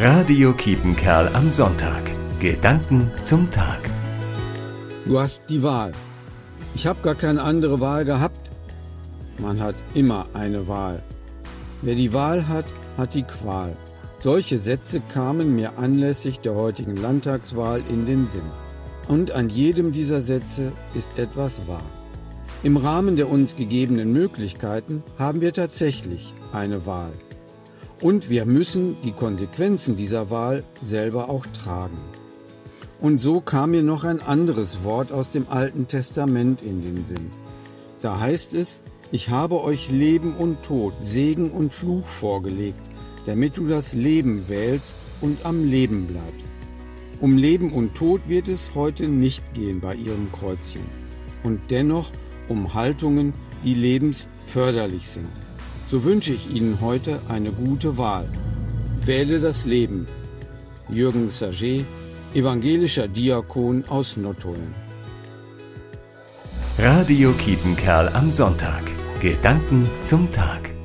Radio Kiepenkerl am Sonntag. Gedanken zum Tag. Du hast die Wahl. Ich habe gar keine andere Wahl gehabt. Man hat immer eine Wahl. Wer die Wahl hat, hat die Qual. Solche Sätze kamen mir anlässlich der heutigen Landtagswahl in den Sinn. Und an jedem dieser Sätze ist etwas wahr. Im Rahmen der uns gegebenen Möglichkeiten haben wir tatsächlich eine Wahl. Und wir müssen die Konsequenzen dieser Wahl selber auch tragen. Und so kam mir noch ein anderes Wort aus dem Alten Testament in den Sinn. Da heißt es, ich habe euch Leben und Tod, Segen und Fluch vorgelegt, damit du das Leben wählst und am Leben bleibst. Um Leben und Tod wird es heute nicht gehen bei ihrem Kreuzchen. Und dennoch um Haltungen, die lebensförderlich sind. So wünsche ich Ihnen heute eine gute Wahl. Wähle das Leben. Jürgen Saget, evangelischer Diakon aus Nottuln. Radio Kiepenkerl am Sonntag. Gedanken zum Tag.